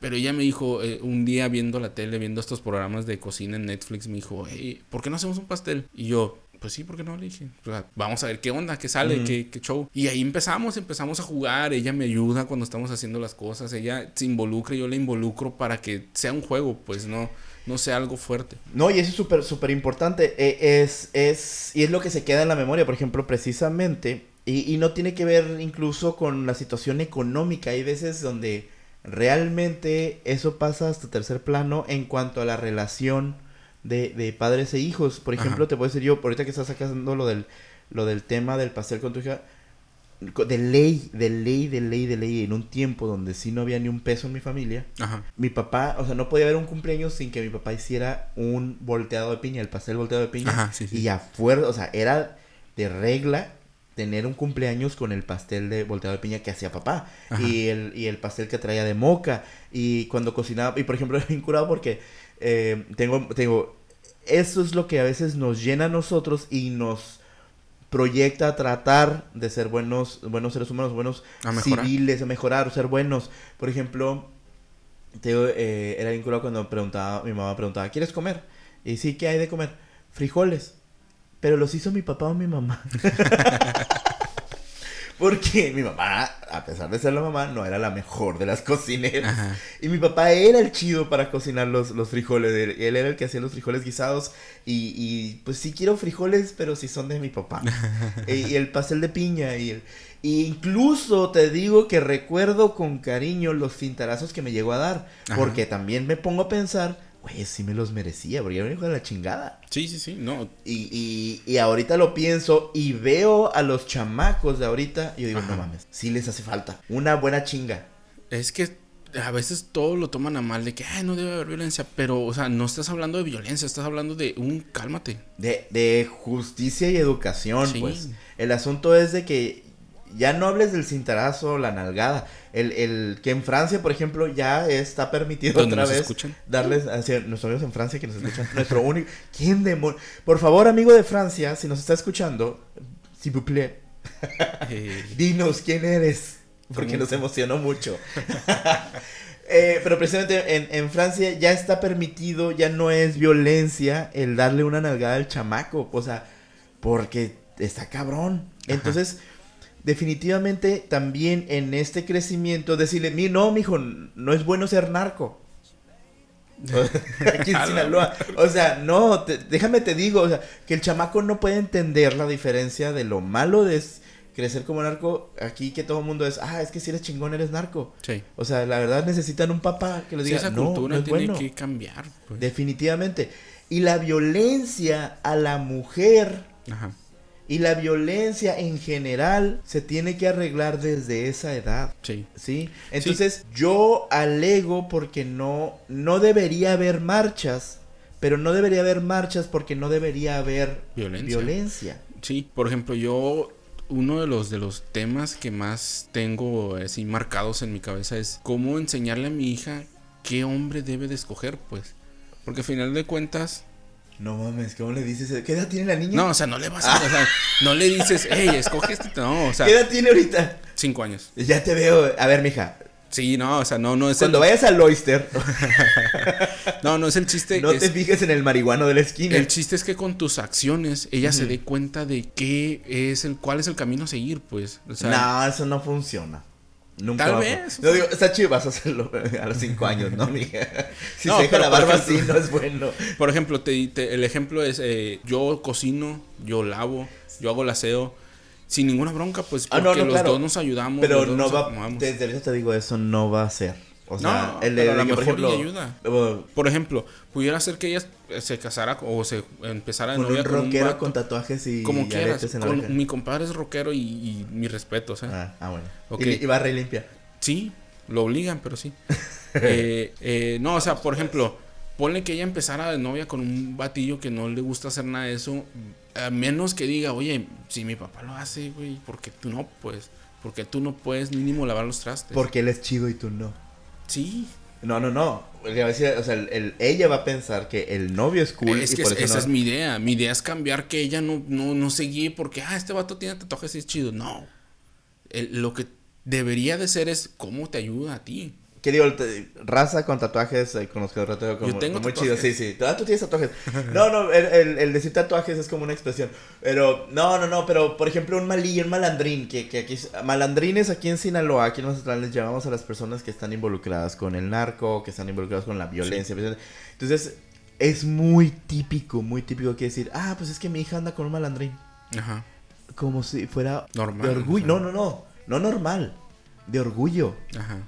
Speaker 2: Pero ella me dijo, eh, un día viendo la tele, viendo estos programas de cocina en Netflix, me dijo, hey, ¿por qué no hacemos un pastel? Y yo, pues sí, ¿por qué no? Le dije, O sea, vamos a ver qué onda, qué sale, qué, qué show. Y ahí empezamos, empezamos a jugar, ella me ayuda cuando estamos haciendo las cosas, ella se involucra, yo la involucro para que sea un juego, pues no, no sea algo fuerte.
Speaker 1: No, y eso es súper, súper importante. Eh, es, es, y es lo que se queda en la memoria, por ejemplo, precisamente. Y, y no tiene que ver incluso con la situación económica. Hay veces donde realmente eso pasa hasta tercer plano en cuanto a la relación de, de padres e hijos. Por ejemplo,
Speaker 2: Ajá.
Speaker 1: te puedo decir yo, ahorita que estás sacando lo del, lo del tema del pastel con tu hija, de ley, de ley, de ley, de ley, en un tiempo donde sí no había ni un peso en mi familia,
Speaker 2: Ajá.
Speaker 1: mi papá, o sea, no podía haber un cumpleaños sin que mi papá hiciera un volteado de piña, el pastel volteado de piña.
Speaker 2: Ajá, sí, sí.
Speaker 1: Y a fuerza, o sea, era de regla tener un cumpleaños con el pastel de volteado de piña que hacía papá.
Speaker 2: Ajá.
Speaker 1: Y el, y el pastel que traía de moca. Y cuando cocinaba, y por ejemplo, era bien curado porque eh, tengo, tengo, eso es lo que a veces nos llena a nosotros y nos proyecta a tratar de ser buenos, buenos seres humanos, buenos
Speaker 2: A
Speaker 1: civiles, a mejorar, ser buenos. Por ejemplo, te eh, era bien curado cuando preguntaba, mi mamá preguntaba, ¿quieres comer? Y sí, ¿qué hay de comer? Frijoles. Pero los hizo mi papá o mi mamá. Porque mi mamá, a pesar de ser la mamá, no era la mejor de las cocineras.
Speaker 2: Ajá.
Speaker 1: Y mi papá era el chido para cocinar los, los frijoles. Él, era el que hacía los frijoles guisados. Y, y, pues sí quiero frijoles, pero sí son de mi papá. y, y el pastel de piña. Y el, y incluso te digo que recuerdo con cariño los cintarazos que me llegó a dar.
Speaker 2: Ajá.
Speaker 1: Porque también me pongo a pensar, güey, sí me los merecía. Porque yo me dijo de la chingada.
Speaker 2: Sí, sí, sí. No.
Speaker 1: Y, y, y ahorita lo pienso y veo a los chamacos de ahorita. Y yo digo,
Speaker 2: Ajá.
Speaker 1: no mames, sí les hace falta. Una buena chinga.
Speaker 2: Es que a veces todo lo toman a mal de que, ay, no debe haber violencia. Pero, o sea, no estás hablando de violencia, estás hablando de un cálmate.
Speaker 1: De, de justicia y educación,
Speaker 2: Sí.
Speaker 1: pues. El asunto es de que ya no hables del cintarazo, la nalgada. El, el que en Francia, por ejemplo, ya está permitido otra
Speaker 2: nos
Speaker 1: vez
Speaker 2: escuchan.
Speaker 1: darles hacia nuestros amigos en Francia que nos escuchan. nuestro único. ¿Quién demonios? Por favor, amigo de Francia, si nos está escuchando, s'il vous plaît,
Speaker 2: Eh,
Speaker 1: dinos quién eres. Porque nos emocionó mucho. Eh, pero precisamente en, en Francia ya está permitido, ya no es violencia el darle una nalgada al chamaco. O sea, porque está cabrón. Entonces, definitivamente también en este crecimiento, decirle, mi no, mijo, no es bueno ser narco. Aquí en Sinaloa. O sea, no, te- déjame te digo, o sea, que el chamaco no puede entender la diferencia de lo malo de crecer como narco. Aquí que todo el mundo es, ah, es que si eres chingón eres narco.
Speaker 2: sí.
Speaker 1: O sea, la verdad necesitan un papá que les
Speaker 2: Sí,
Speaker 1: diga,
Speaker 2: esa
Speaker 1: no,
Speaker 2: cultura
Speaker 1: no es
Speaker 2: tiene
Speaker 1: bueno.
Speaker 2: que cambiar. pues.
Speaker 1: Definitivamente. Y la violencia a la mujer
Speaker 2: Ajá.
Speaker 1: Y la violencia en general se tiene que arreglar desde esa edad.
Speaker 2: Sí.
Speaker 1: ¿Sí? Entonces yo alego porque no, no debería haber marchas, pero no debería haber marchas porque no debería haber
Speaker 2: Violencia.
Speaker 1: violencia.
Speaker 2: Sí, por ejemplo, yo uno de los de los temas que más tengo así marcados en mi cabeza es cómo enseñarle a mi hija qué hombre debe de escoger, pues. Porque al final de cuentas,
Speaker 1: No mames, ¿cómo le dices? ¿Qué edad tiene la niña?
Speaker 2: no, o sea, no le vas a, o sea, no le dices, hey, escoge este, no, o sea,
Speaker 1: ¿Qué edad tiene ahorita?
Speaker 2: cinco años.
Speaker 1: Ya te veo. A ver, mija.
Speaker 2: Sí, no, o sea, no, no es
Speaker 1: Cuando
Speaker 2: el,
Speaker 1: vayas al oyster,
Speaker 2: no, no es el chiste,
Speaker 1: no
Speaker 2: es-
Speaker 1: te fijes en el marihuano de la esquina.
Speaker 2: el chiste es que con tus acciones ella se dé cuenta de qué es el, cuál es el camino a seguir, pues, o sea,
Speaker 1: no, eso no funciona. Nunca
Speaker 2: Tal vez,
Speaker 1: No digo, está chido, vas a hacerlo a los cinco años, ¿no, mija? Si
Speaker 2: No,
Speaker 1: se deja la barba
Speaker 2: ejemplo-
Speaker 1: así, no es bueno.
Speaker 2: Por ejemplo, te, te- el ejemplo es, eh, yo cocino, yo lavo, yo hago el aseo, sin ninguna bronca, pues
Speaker 1: Ah,
Speaker 2: porque
Speaker 1: no,
Speaker 2: los
Speaker 1: claro.
Speaker 2: dos nos ayudamos.
Speaker 1: Pero no
Speaker 2: nos
Speaker 1: va, desde ahorita te digo, eso no va a ser. O sea,
Speaker 2: No,
Speaker 1: el de,
Speaker 2: pero a lo
Speaker 1: por
Speaker 2: mejor
Speaker 1: ejemplo,
Speaker 2: ayuda. Por ejemplo, pudiera ser que ella se casara o se empezara de
Speaker 1: con
Speaker 2: novia
Speaker 1: un
Speaker 2: con
Speaker 1: rockero con tatuajes y
Speaker 2: como quieras.
Speaker 1: en
Speaker 2: con- mi compadre es rockero y, y mi respeto, o sea.
Speaker 1: Ah, ah, bueno. Y, y barra y limpia.
Speaker 2: Sí, lo obligan, pero sí. Eh, eh, no, o sea, por ejemplo, ponle que ella empezara de novia con un batillo que no le gusta hacer nada de eso, a menos que diga, oye, si mi papá lo hace, güey, ¿por qué tú no? Pues, porque tú no puedes mínimo lavar los trastes.
Speaker 1: Porque él es chido y tú no.
Speaker 2: Sí,
Speaker 1: No, no, no. O sea, el- el- ella va a pensar que el novio es cool.
Speaker 2: es
Speaker 1: y
Speaker 2: que
Speaker 1: por
Speaker 2: es-
Speaker 1: eso
Speaker 2: esa
Speaker 1: no-
Speaker 2: es mi idea. Mi idea es cambiar que ella no, no, no se guíe porque, ah, este vato tiene tatuajes y es chido. No. El- lo que debería de ser es cómo te ayuda a ti.
Speaker 1: ¿Qué digo? Raza con tatuajes, eh, conozco rato como,
Speaker 2: Yo tengo
Speaker 1: muy chido. Sí, sí. Ah, tú tienes tatuajes. No, no, el, el- el decir tatuajes es como una expresión. Pero, no, no, no, pero por ejemplo, un malillo, un malandrín, que, que aquí, malandrines aquí en Sinaloa, aquí en Mazatlán les llamamos a las personas que están involucradas con el narco, que están involucradas con la violencia. Entonces, es muy típico, muy típico que decir, ah, pues es que mi hija anda con un malandrín.
Speaker 2: Ajá.
Speaker 1: Como si fuera
Speaker 2: Normal,
Speaker 1: de orgullo.
Speaker 2: o sea.
Speaker 1: No, no, no, no normal, de orgullo.
Speaker 2: Ajá.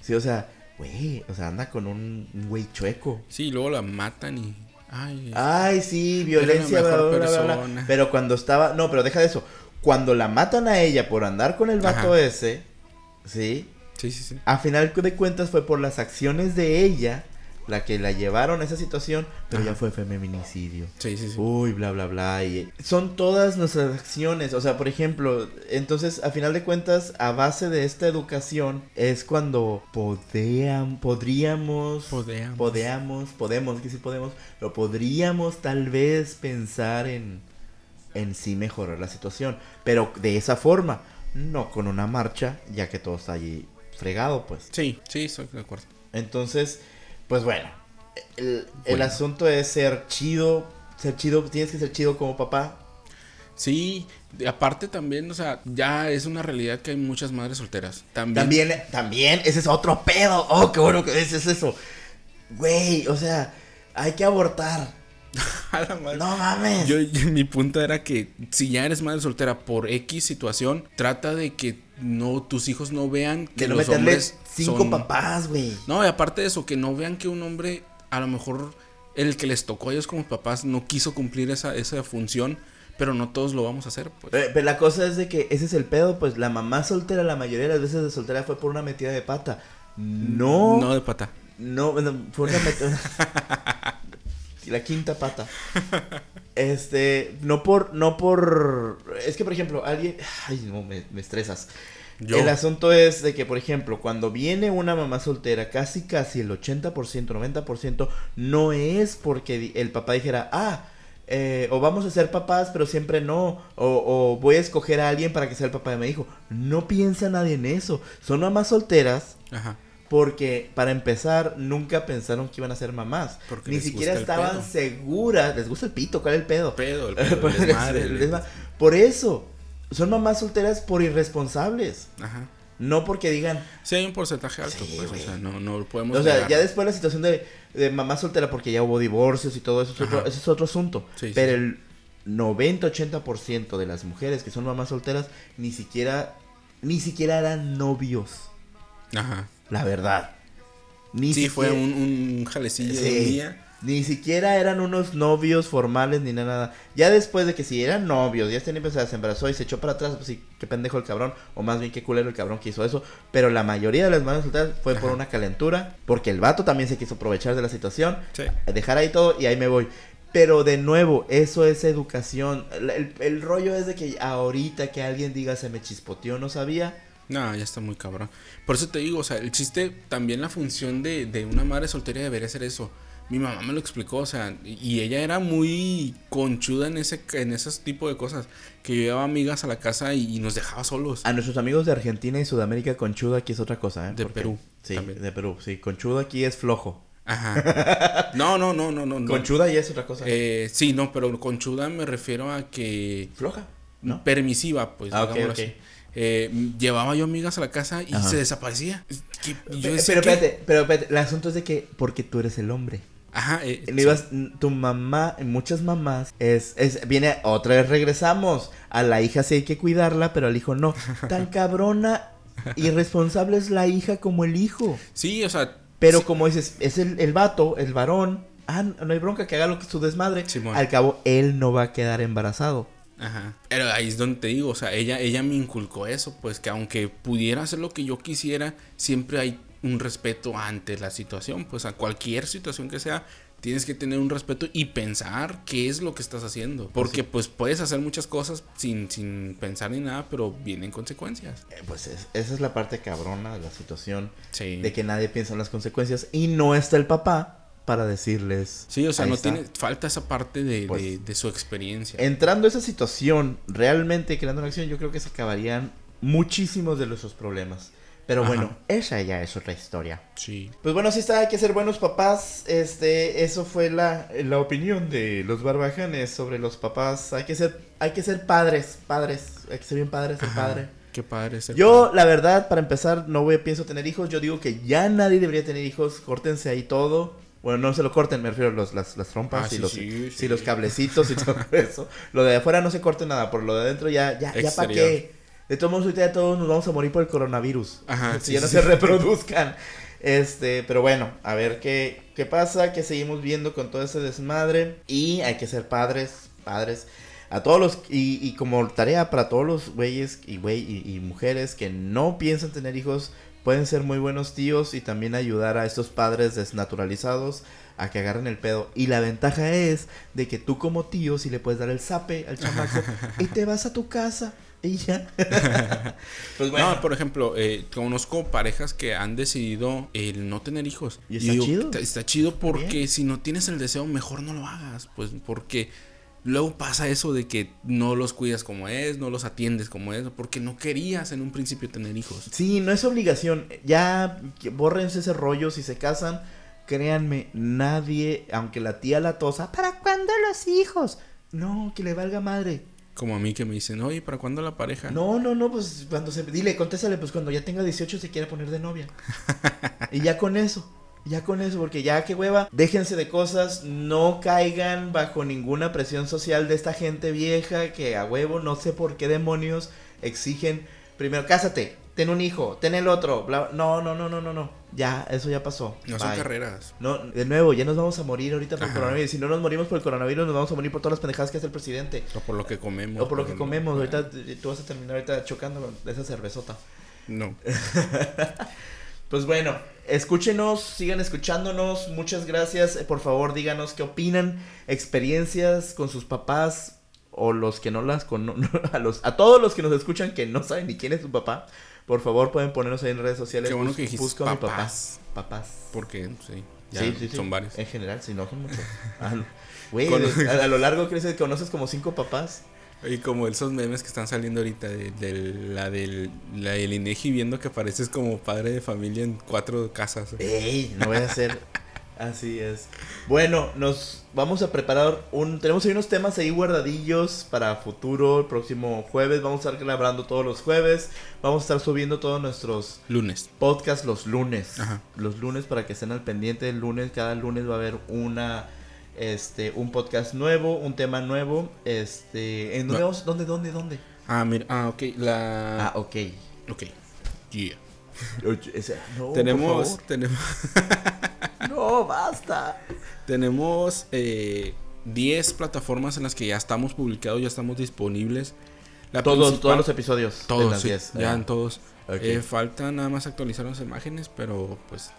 Speaker 1: Sí, o sea, güey, o sea, anda con un güey chueco.
Speaker 2: Sí, y luego la matan y. Ay.
Speaker 1: Ay, sí, violencia, bla, bla, bla. Pero cuando estaba, no, pero deja de eso. Cuando la matan a ella por andar con el vato
Speaker 2: Ajá.
Speaker 1: ese, sí,
Speaker 2: Sí, sí, sí.
Speaker 1: a final de cuentas fue por las acciones de ella la que la llevaron a esa situación, pero
Speaker 2: Ajá.
Speaker 1: ya fue feminicidio.
Speaker 2: Sí, sí, sí.
Speaker 1: Uy, bla, bla, bla. Y son todas nuestras acciones. O sea, por ejemplo, entonces, a final de cuentas, a base de esta educación, es cuando podeam- podríamos,
Speaker 2: Podeamos.
Speaker 1: podemos, podemos, que sí podemos, pero podríamos tal vez pensar en, en sí mejorar la situación. Pero de esa forma, no con una marcha, ya que todo está allí fregado, pues.
Speaker 2: Sí, sí, estoy de acuerdo.
Speaker 1: Entonces, pues bueno, el, el
Speaker 2: Bueno.
Speaker 1: asunto es ser chido, ser chido, tienes que ser chido como papá,
Speaker 2: Sí, aparte también, o sea, ya es una realidad que hay muchas madres solteras. También.
Speaker 1: También, también, ese es otro pedo. Oh, qué bueno que dices eso. Güey, o sea, hay que abortar. No mames.
Speaker 2: Yo- mi punto era que si ya eres madre soltera por X situación, trata de que no tus hijos no vean que
Speaker 1: que no
Speaker 2: los hombres
Speaker 1: cinco
Speaker 2: son-
Speaker 1: papás, güey.
Speaker 2: No, y aparte de eso, que no vean que un hombre, a lo mejor el que les tocó a ellos como papás, no quiso cumplir esa, esa función, pero no todos lo vamos a hacer, pues.
Speaker 1: Pero, pero la cosa es de que ese es el pedo, pues la mamá soltera, la mayoría de las veces de soltera fue por una metida de pata. No,
Speaker 2: No de pata.
Speaker 1: no, bueno, fue una metida. la quinta pata. Este, no por, no por, es que por ejemplo, alguien, ay no, me, me estresas.
Speaker 2: Yo.
Speaker 1: El asunto es de que, por ejemplo, cuando viene una mamá soltera, casi casi el 80%, 90% no es porque el papá dijera, ah, eh, o vamos a ser papás, pero siempre no, o, o voy a escoger a alguien para que sea el papá de mi hijo. No piensa nadie en eso. Son mamás solteras
Speaker 2: Ajá.
Speaker 1: Porque, para empezar, nunca pensaron que iban a ser mamás.
Speaker 2: Porque
Speaker 1: Ni siquiera estaban seguras. Les gusta el pito, ¿cuál es el pedo?
Speaker 2: Pedo, el pedo,
Speaker 1: Por
Speaker 2: el desmadre,
Speaker 1: el Por eso, son mamás solteras por irresponsables.
Speaker 2: Ajá.
Speaker 1: No porque digan,
Speaker 2: Sí hay un porcentaje alto,
Speaker 1: Sí,
Speaker 2: pues, o sea, no, no lo podemos
Speaker 1: o sea,
Speaker 2: negar.
Speaker 1: ya después la situación de, de mamá soltera porque ya hubo divorcios y todo eso, es otro, ese es otro asunto.
Speaker 2: Sí, sí.
Speaker 1: Pero el 90-80% de las mujeres que son mamás solteras ni siquiera, ni siquiera eran novios,
Speaker 2: Ajá.
Speaker 1: La verdad. Ni
Speaker 2: Sí, fue
Speaker 1: siquiera-
Speaker 2: un, un jalecillo de un día.
Speaker 1: Ni siquiera eran unos novios formales ni nada. Ya después de que si eran novios, ya tenían empezado, se embarazó y se echó para atrás, pues sí, qué pendejo el cabrón, o más bien qué culero el cabrón que hizo eso. Pero la mayoría de las manos solteras fue por una calentura, porque el vato también se quiso aprovechar de la situación,
Speaker 2: Sí.
Speaker 1: dejar ahí todo y ahí me voy. Pero de nuevo, eso es educación. El, el- el rollo es de que ahorita que alguien diga se me chispoteó, no sabía.
Speaker 2: No, ya está muy cabrón. Por eso te digo, o sea, el chiste, también la función de, de una madre soltera debería ser eso. Mi mamá me lo explicó, o sea, y ella era muy conchuda en ese en ese tipo de cosas. Que yo llevaba amigas a la casa y, y nos dejaba solos.
Speaker 1: A nuestros amigos de Argentina y Sudamérica, conchudo aquí es otra cosa, ¿eh?
Speaker 2: De
Speaker 1: Porque-
Speaker 2: Perú,
Speaker 1: Sí,
Speaker 2: también.
Speaker 1: de Perú, sí. Conchudo aquí es flojo.
Speaker 2: Ajá. No, no, no, no, no.
Speaker 1: Conchuda ya es otra cosa.
Speaker 2: Eh, sí, no, pero conchuda me refiero a que
Speaker 1: Floja, ¿no?
Speaker 2: permisiva, pues.
Speaker 1: Ah, ok,
Speaker 2: digámoslo
Speaker 1: ok.
Speaker 2: así. Eh, llevaba yo amigas a la casa y
Speaker 1: Ajá.
Speaker 2: se desaparecía. Yo decía
Speaker 1: pero
Speaker 2: que-
Speaker 1: espérate, pero espérate, el asunto es de que porque tú eres el hombre.
Speaker 2: Ajá, eh,
Speaker 1: ibas- tu mamá, muchas mamás, es, es, viene, otra vez regresamos. A la hija sí hay que cuidarla, pero al hijo no. Tan cabrona, irresponsable es la hija como el hijo.
Speaker 2: sí, o sea.
Speaker 1: Pero
Speaker 2: sí,
Speaker 1: como dices, es el, el vato, el varón. Ah, no hay bronca que haga lo que su desmadre.
Speaker 2: Simón.
Speaker 1: Al cabo, él no va a quedar embarazado.
Speaker 2: Ajá. Pero ahí es donde te digo, o sea, ella, ella me inculcó eso, pues que aunque pudiera hacer lo que yo quisiera, siempre hay un respeto ante la situación, pues a cualquier situación que sea, tienes que tener un respeto y pensar qué es lo que estás haciendo. Porque pues puedes hacer muchas cosas sin, sin pensar ni nada, pero vienen consecuencias.
Speaker 1: Eh, Pues es- esa es la parte cabrona de la situación.
Speaker 2: Sí.
Speaker 1: De que nadie piensa en las consecuencias. Y no está el papá para decirles.
Speaker 2: Sí, o sea, no
Speaker 1: está.
Speaker 2: tiene, falta esa parte de,
Speaker 1: Pues,
Speaker 2: de, de su experiencia.
Speaker 1: Entrando a esa situación, realmente creando una acción, yo creo que se acabarían muchísimos de nuestros problemas. Pero
Speaker 2: Ajá.
Speaker 1: bueno, esa ya es otra historia.
Speaker 2: Sí.
Speaker 1: Pues bueno, sí está, hay que ser buenos papás. Este, eso fue la, la opinión de los barbajanes sobre los papás. Hay que ser, hay que ser padres, padres. Hay que ser bien padres, ser
Speaker 2: Ajá.
Speaker 1: padre.
Speaker 2: Qué padre ser
Speaker 1: Yo, la verdad, para empezar, no voy, pienso tener hijos. Yo digo que ya nadie debería tener hijos. Córtense ahí todo. Bueno, no se lo corten, me refiero a los, las, las trompas
Speaker 2: Ah,
Speaker 1: y
Speaker 2: sí,
Speaker 1: los,
Speaker 2: sí,
Speaker 1: los cablecitos y todo eso. Lo de afuera no se corte nada, por lo de adentro ya, ya, ya para qué. De todos modos, ahorita ya todos nos vamos a morir por el coronavirus.
Speaker 2: Ajá,
Speaker 1: si
Speaker 2: sí,
Speaker 1: ya no se reproduzcan. Este, pero bueno, a ver qué, qué pasa, qué seguimos viendo con todo ese desmadre. Y hay que ser padres, padres. A todos los, y, y como tarea para todos los güeyes y, güey, y, y mujeres que no piensan tener hijos, pueden ser muy buenos tíos y también ayudar a estos padres desnaturalizados a que agarren el pedo. Y la ventaja es de que tú como tío si le puedes dar el zape al chamaco y te vas a tu casa y ya. pues bueno.
Speaker 2: No, por ejemplo, eh, conozco parejas que han decidido el no tener hijos.
Speaker 1: ¿Y está chido?
Speaker 2: Está, está chido porque
Speaker 1: Bien.
Speaker 2: si no tienes el deseo, mejor no lo hagas. Pues porque luego pasa eso de que no los cuidas como es, no los atiendes como es, porque no querías en un principio tener hijos.
Speaker 1: Sí, no es obligación. Ya bórrense ese rollo si se casan. Créanme, nadie, aunque la tía la tosa, ¿para cuándo los hijos? No, que le valga madre.
Speaker 2: Como a mí que me dicen, oye, ¿para cuándo la pareja?
Speaker 1: No, no, no, pues cuando se. Dile, contéstale, pues cuando ya tenga 18 se quiere poner de novia. y ya con eso. Ya con eso, porque ya que hueva, déjense de cosas, no caigan bajo ninguna presión social de esta gente vieja que a huevo, no sé por qué demonios exigen, primero, cásate, ten un hijo, ten el otro, bla, no, no, no, no, no, no, ya, eso ya pasó.
Speaker 2: No son carreras.
Speaker 1: No, de nuevo, ya nos vamos a morir ahorita por el coronavirus. Si no nos morimos por el coronavirus, nos vamos a morir por todas las pendejadas que hace el presidente.
Speaker 2: O por lo que comemos.
Speaker 1: O por lo que comemos. Ahorita t- tú vas a terminar ahorita chocando con esa cervezota.
Speaker 2: No.
Speaker 1: Pues bueno, escúchenos, sigan escuchándonos. Muchas gracias. Eh, Por favor, díganos qué opinan, experiencias con sus papás o los que no las conocen. A, los, a todos los que nos escuchan que no saben ni quién es su papá. Por favor, pueden ponernos ahí en redes sociales.
Speaker 2: Qué bueno que dijiste
Speaker 1: a mi papá.
Speaker 2: papás.
Speaker 1: Papás.
Speaker 2: Porque, sí. Ya
Speaker 1: Sí, sí, sí.
Speaker 2: son varios.
Speaker 1: En general, si no son muchos. Ah, no. Güey,
Speaker 2: Con-
Speaker 1: de- a, a lo largo crees que conoces como cinco papás.
Speaker 2: Y como esos memes que están saliendo ahorita de, de la del la del Inegi viendo que pareces como padre de familia en cuatro casas.
Speaker 1: Ey, no voy a hacer. Así es. Bueno, nos vamos a preparar un. Tenemos ahí unos temas ahí guardadillos para futuro. El próximo jueves. Vamos a estar grabando todos los jueves. Vamos a estar subiendo todos nuestros
Speaker 2: Lunes.
Speaker 1: podcasts los lunes.
Speaker 2: Ajá.
Speaker 1: Los lunes para que estén al pendiente. El lunes, cada lunes va a haber una. Este, un podcast nuevo, un tema nuevo. Este, ¿en dónde vamos? ¿Dónde, dónde, dónde?
Speaker 2: Ah, mira, ah, ok, la
Speaker 1: Ah, ok.
Speaker 2: ok. Yeah.
Speaker 1: No,
Speaker 2: tenemos tenemos
Speaker 1: No, basta.
Speaker 2: tenemos eh, 10 plataformas en las que ya estamos publicados, ya estamos disponibles. La
Speaker 1: Todos,
Speaker 2: principal-
Speaker 1: todos los episodios. de
Speaker 2: todos,
Speaker 1: las
Speaker 2: sí,
Speaker 1: 10.
Speaker 2: ya
Speaker 1: Ah.
Speaker 2: en todos.
Speaker 1: Ok.
Speaker 2: Eh, falta nada más actualizar las imágenes, pero pues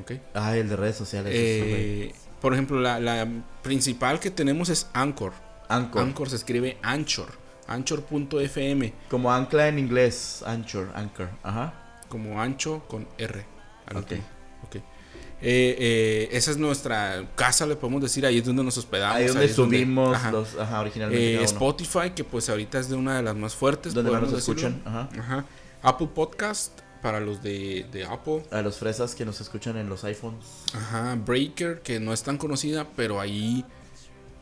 Speaker 2: ok.
Speaker 1: Ay, el de redes sociales.
Speaker 2: Eh, por ejemplo, la, la principal que tenemos es Anchor.
Speaker 1: Anchor.
Speaker 2: Anchor se escribe Anchor. Anchor.fm.
Speaker 1: Como ancla en inglés. Anchor, Anchor. Ajá.
Speaker 2: Como ancho con R. al
Speaker 1: Ok.
Speaker 2: último. Eh, eh, esa es nuestra casa, le podemos decir. Ahí es donde nos hospedamos.
Speaker 1: Ahí donde
Speaker 2: es donde-
Speaker 1: subimos
Speaker 2: ajá.
Speaker 1: los. Ajá, originalmente.
Speaker 2: Eh. Spotify, que pues ahorita es de una de las más fuertes.
Speaker 1: Donde más nos escuchan. Ajá.
Speaker 2: Ajá. Apple Podcast para los de, de Apple.
Speaker 1: A los fresas que nos escuchan en los iPhones.
Speaker 2: Ajá. Breaker, que no es tan conocida, pero ahí.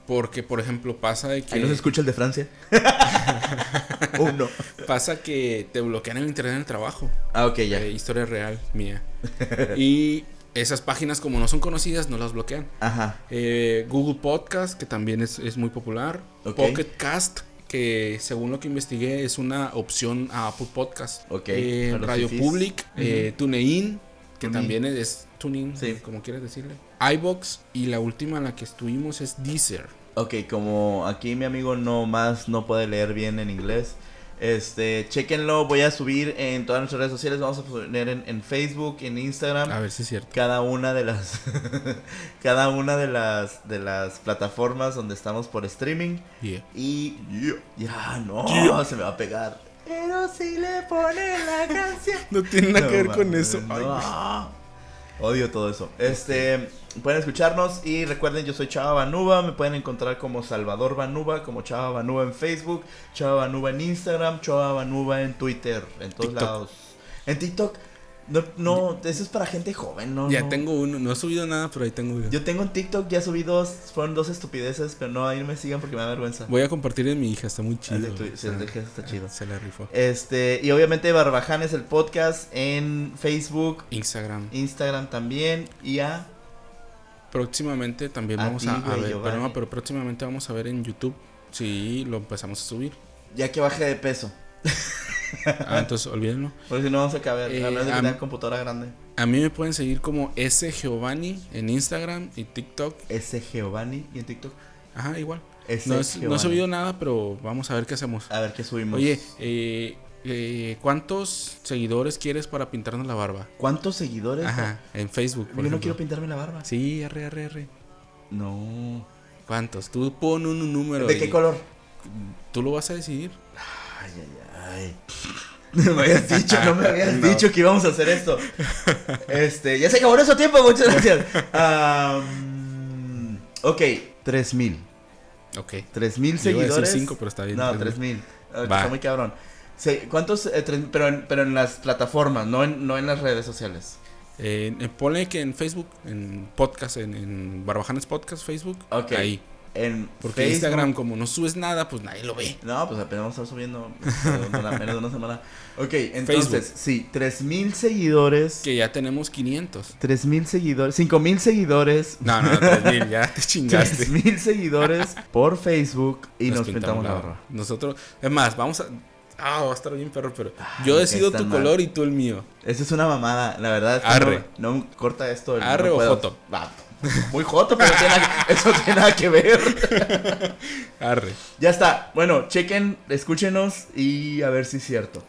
Speaker 2: Porque, por ejemplo, pasa de que.
Speaker 1: Ahí nos escucha el de Francia. Uno.
Speaker 2: Pasa que te bloquean el internet en el trabajo.
Speaker 1: Ah, ok, ya.
Speaker 2: Eh, historia real mía. y esas páginas, como no son conocidas, no las bloquean.
Speaker 1: Ajá.
Speaker 2: Eh, Google Podcast, que también es, es muy popular. Pocket Cast, que según lo que investigué es una opción a Apple Podcast.
Speaker 1: Ok,
Speaker 2: Eh, Radio. Public, eh, TuneIn, que
Speaker 1: TuneIn.
Speaker 2: también es, es TuneIn,
Speaker 1: Sí.
Speaker 2: como quieras decirle. iBox y la última en la que estuvimos es Deezer.
Speaker 1: Ok, como aquí mi amigo no más no puede leer bien en inglés. Este, chequenlo, voy a subir en todas nuestras redes sociales, vamos a poner en, en Facebook, en Instagram.
Speaker 2: A ver si es cierto.
Speaker 1: cada una de las cada una de las de las plataformas donde estamos por streaming
Speaker 2: Yeah.
Speaker 1: y ya no se me va a pegar pero si le ponen la canción
Speaker 2: No tiene nada
Speaker 1: No
Speaker 2: que ver con eso. Ay,
Speaker 1: no. Odio todo eso. Este pueden escucharnos y recuerden yo soy Chava Banuba. Me pueden encontrar como Salvador Banuba como Chava Banuba en Facebook Chava Banuba en Instagram Chava Banuba en Twitter en todos
Speaker 2: TikTok.
Speaker 1: lados. En TikTok no, no, eso es para gente joven, ¿no?
Speaker 2: ya
Speaker 1: no.
Speaker 2: tengo uno, no he subido nada, pero ahí tengo uno.
Speaker 1: Yo tengo en TikTok, ya subí dos, fueron dos estupideces, pero no, ahí no me sigan porque me da vergüenza.
Speaker 2: Voy a compartir en mi hija, está muy chido.
Speaker 1: El de tu- el de hija está chido.
Speaker 2: Se la rifó.
Speaker 1: Este, y obviamente Barbaján es el podcast en Facebook,
Speaker 2: Instagram.
Speaker 1: Instagram también, y a...
Speaker 2: Próximamente también
Speaker 1: A
Speaker 2: vamos a, a ver, pero, no, pero próximamente vamos a ver en YouTube si lo empezamos a subir.
Speaker 1: Ya que baje de peso.
Speaker 2: Ah, entonces olvídenlo.
Speaker 1: Porque si no vamos a caber,
Speaker 2: Eh,
Speaker 1: a menos de tenga computadora grande.
Speaker 2: A mí me pueden seguir como S Giovanni en Instagram y TikTok.
Speaker 1: S Giovanni y en TikTok.
Speaker 2: Ajá, igual.
Speaker 1: S
Speaker 2: No, es- no he subido nada, pero vamos a ver qué hacemos.
Speaker 1: A ver qué subimos.
Speaker 2: Oye, eh, eh, ¿cuántos seguidores quieres para pintarnos la barba?
Speaker 1: ¿cuántos seguidores?
Speaker 2: Ajá, en Facebook.
Speaker 1: Yo
Speaker 2: por
Speaker 1: no
Speaker 2: ejemplo.
Speaker 1: quiero pintarme la barba.
Speaker 2: Sí, arre, arre, arre.
Speaker 1: No.
Speaker 2: ¿Cuántos? Tú pon un número.
Speaker 1: ¿De
Speaker 2: y
Speaker 1: qué color?
Speaker 2: Tú lo vas a decidir.
Speaker 1: Ay, ay, ay. No me habías dicho, no me habías
Speaker 2: No.
Speaker 1: dicho que íbamos a hacer esto. Este, ya se acabó nuestro tiempo, muchas gracias. Am, ok, 3000.
Speaker 2: Ok.
Speaker 1: 3000
Speaker 2: Yo iba a decir
Speaker 1: seguidores.
Speaker 2: cinco, pero está bien,
Speaker 1: No,
Speaker 2: 3000.
Speaker 1: 3000. Ah,
Speaker 2: Va.
Speaker 1: Está muy cabrón. ¿Cuántos? eh, tres- pero, en, pero en las plataformas, no en, no en las redes sociales.
Speaker 2: Eh, eh, ponle que en Facebook, en podcast, en, en Barbajanes Podcast, Facebook.
Speaker 1: Ok.
Speaker 2: Ahí.
Speaker 1: En
Speaker 2: Porque
Speaker 1: Facebook.
Speaker 2: Instagram, como no subes nada, pues nadie lo ve.
Speaker 1: No, pues apenas vamos a estar subiendo una- menos de una semana. Ok, entonces, sí, 3000 seguidores.
Speaker 2: Que ya tenemos 500.
Speaker 1: 3000 seguidores, 5000 seguidores.
Speaker 2: No, no, 3000, ya te chingaste.
Speaker 1: 3000 seguidores por Facebook y nos, pintamos la
Speaker 2: barba. Nosotros, es más, vamos a. Ah, va a estar bien perro, pero
Speaker 1: Ay,
Speaker 2: yo decido tu
Speaker 1: mal.
Speaker 2: color y tú el mío.
Speaker 1: Eso es una mamada, la verdad. Es que
Speaker 2: Arre.
Speaker 1: No, no corta esto. no
Speaker 2: Arre o
Speaker 1: puedo.
Speaker 2: foto.
Speaker 1: Va, muy joto, pero tiene nada- eso tiene nada que ver.
Speaker 2: Arre.
Speaker 1: Ya está. Bueno, chequen, escúchenos y a ver si es cierto.